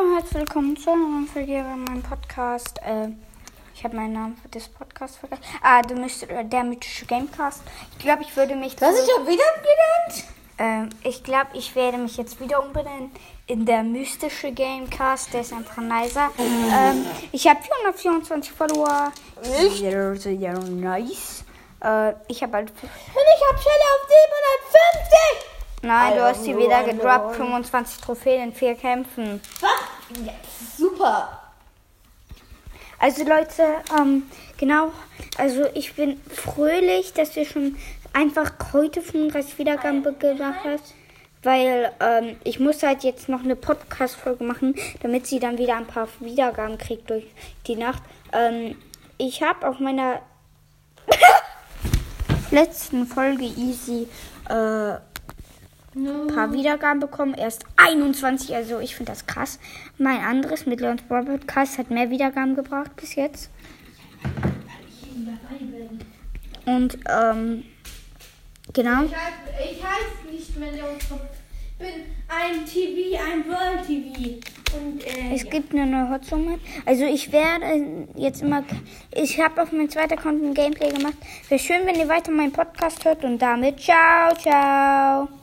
Hallo und herzlich willkommen zu einer neuen Folge bei meinem Podcast. Äh, ich habe meinen Namen für das Podcast vergessen. Ah, du müsstest, äh, der mythische Gamecast. Ich glaube, ich würde mich. Was zu- ich schon wieder genannt? Ähm, ich glaube, ich werde mich jetzt wieder umbenennen in der mystische Gamecast. Der ist einfach nicer. Ähm, ich habe 424 Follower. Nicht? Sehr, sehr nice. Äh, ich habe halt. Und ich hab Schelle auf 750! Nein, du hast sie wieder gedroppt. Mann. 25 Trophäen in vier Kämpfen. Was? Ja, super. Also Leute, ähm, genau, also ich bin fröhlich, dass wir schon einfach heute 35 Wiedergaben gemacht haben, weil ähm, ich muss halt jetzt noch eine Podcast-Folge machen, damit sie dann wieder ein paar Wiedergaben kriegt durch die Nacht. Ähm, ich habe auf meiner letzten Folge easy äh, ein paar Wiedergaben bekommen. Erst 21, also ich finde das krass. Mein anderes mit Leons Brawl Podcast hat mehr Wiedergaben gebracht bis jetzt. Und ähm, genau. Ich heiße, ich heiße nicht mehr Leon Pop. Ich bin ein TV, ein World TV. Und äh, Es gibt eine neue Hotsumme. Also ich werde jetzt immer. Ich habe auf meinem zweiten Account ein Gameplay gemacht. Wäre schön, wenn ihr weiter meinen Podcast hört und damit ciao, ciao.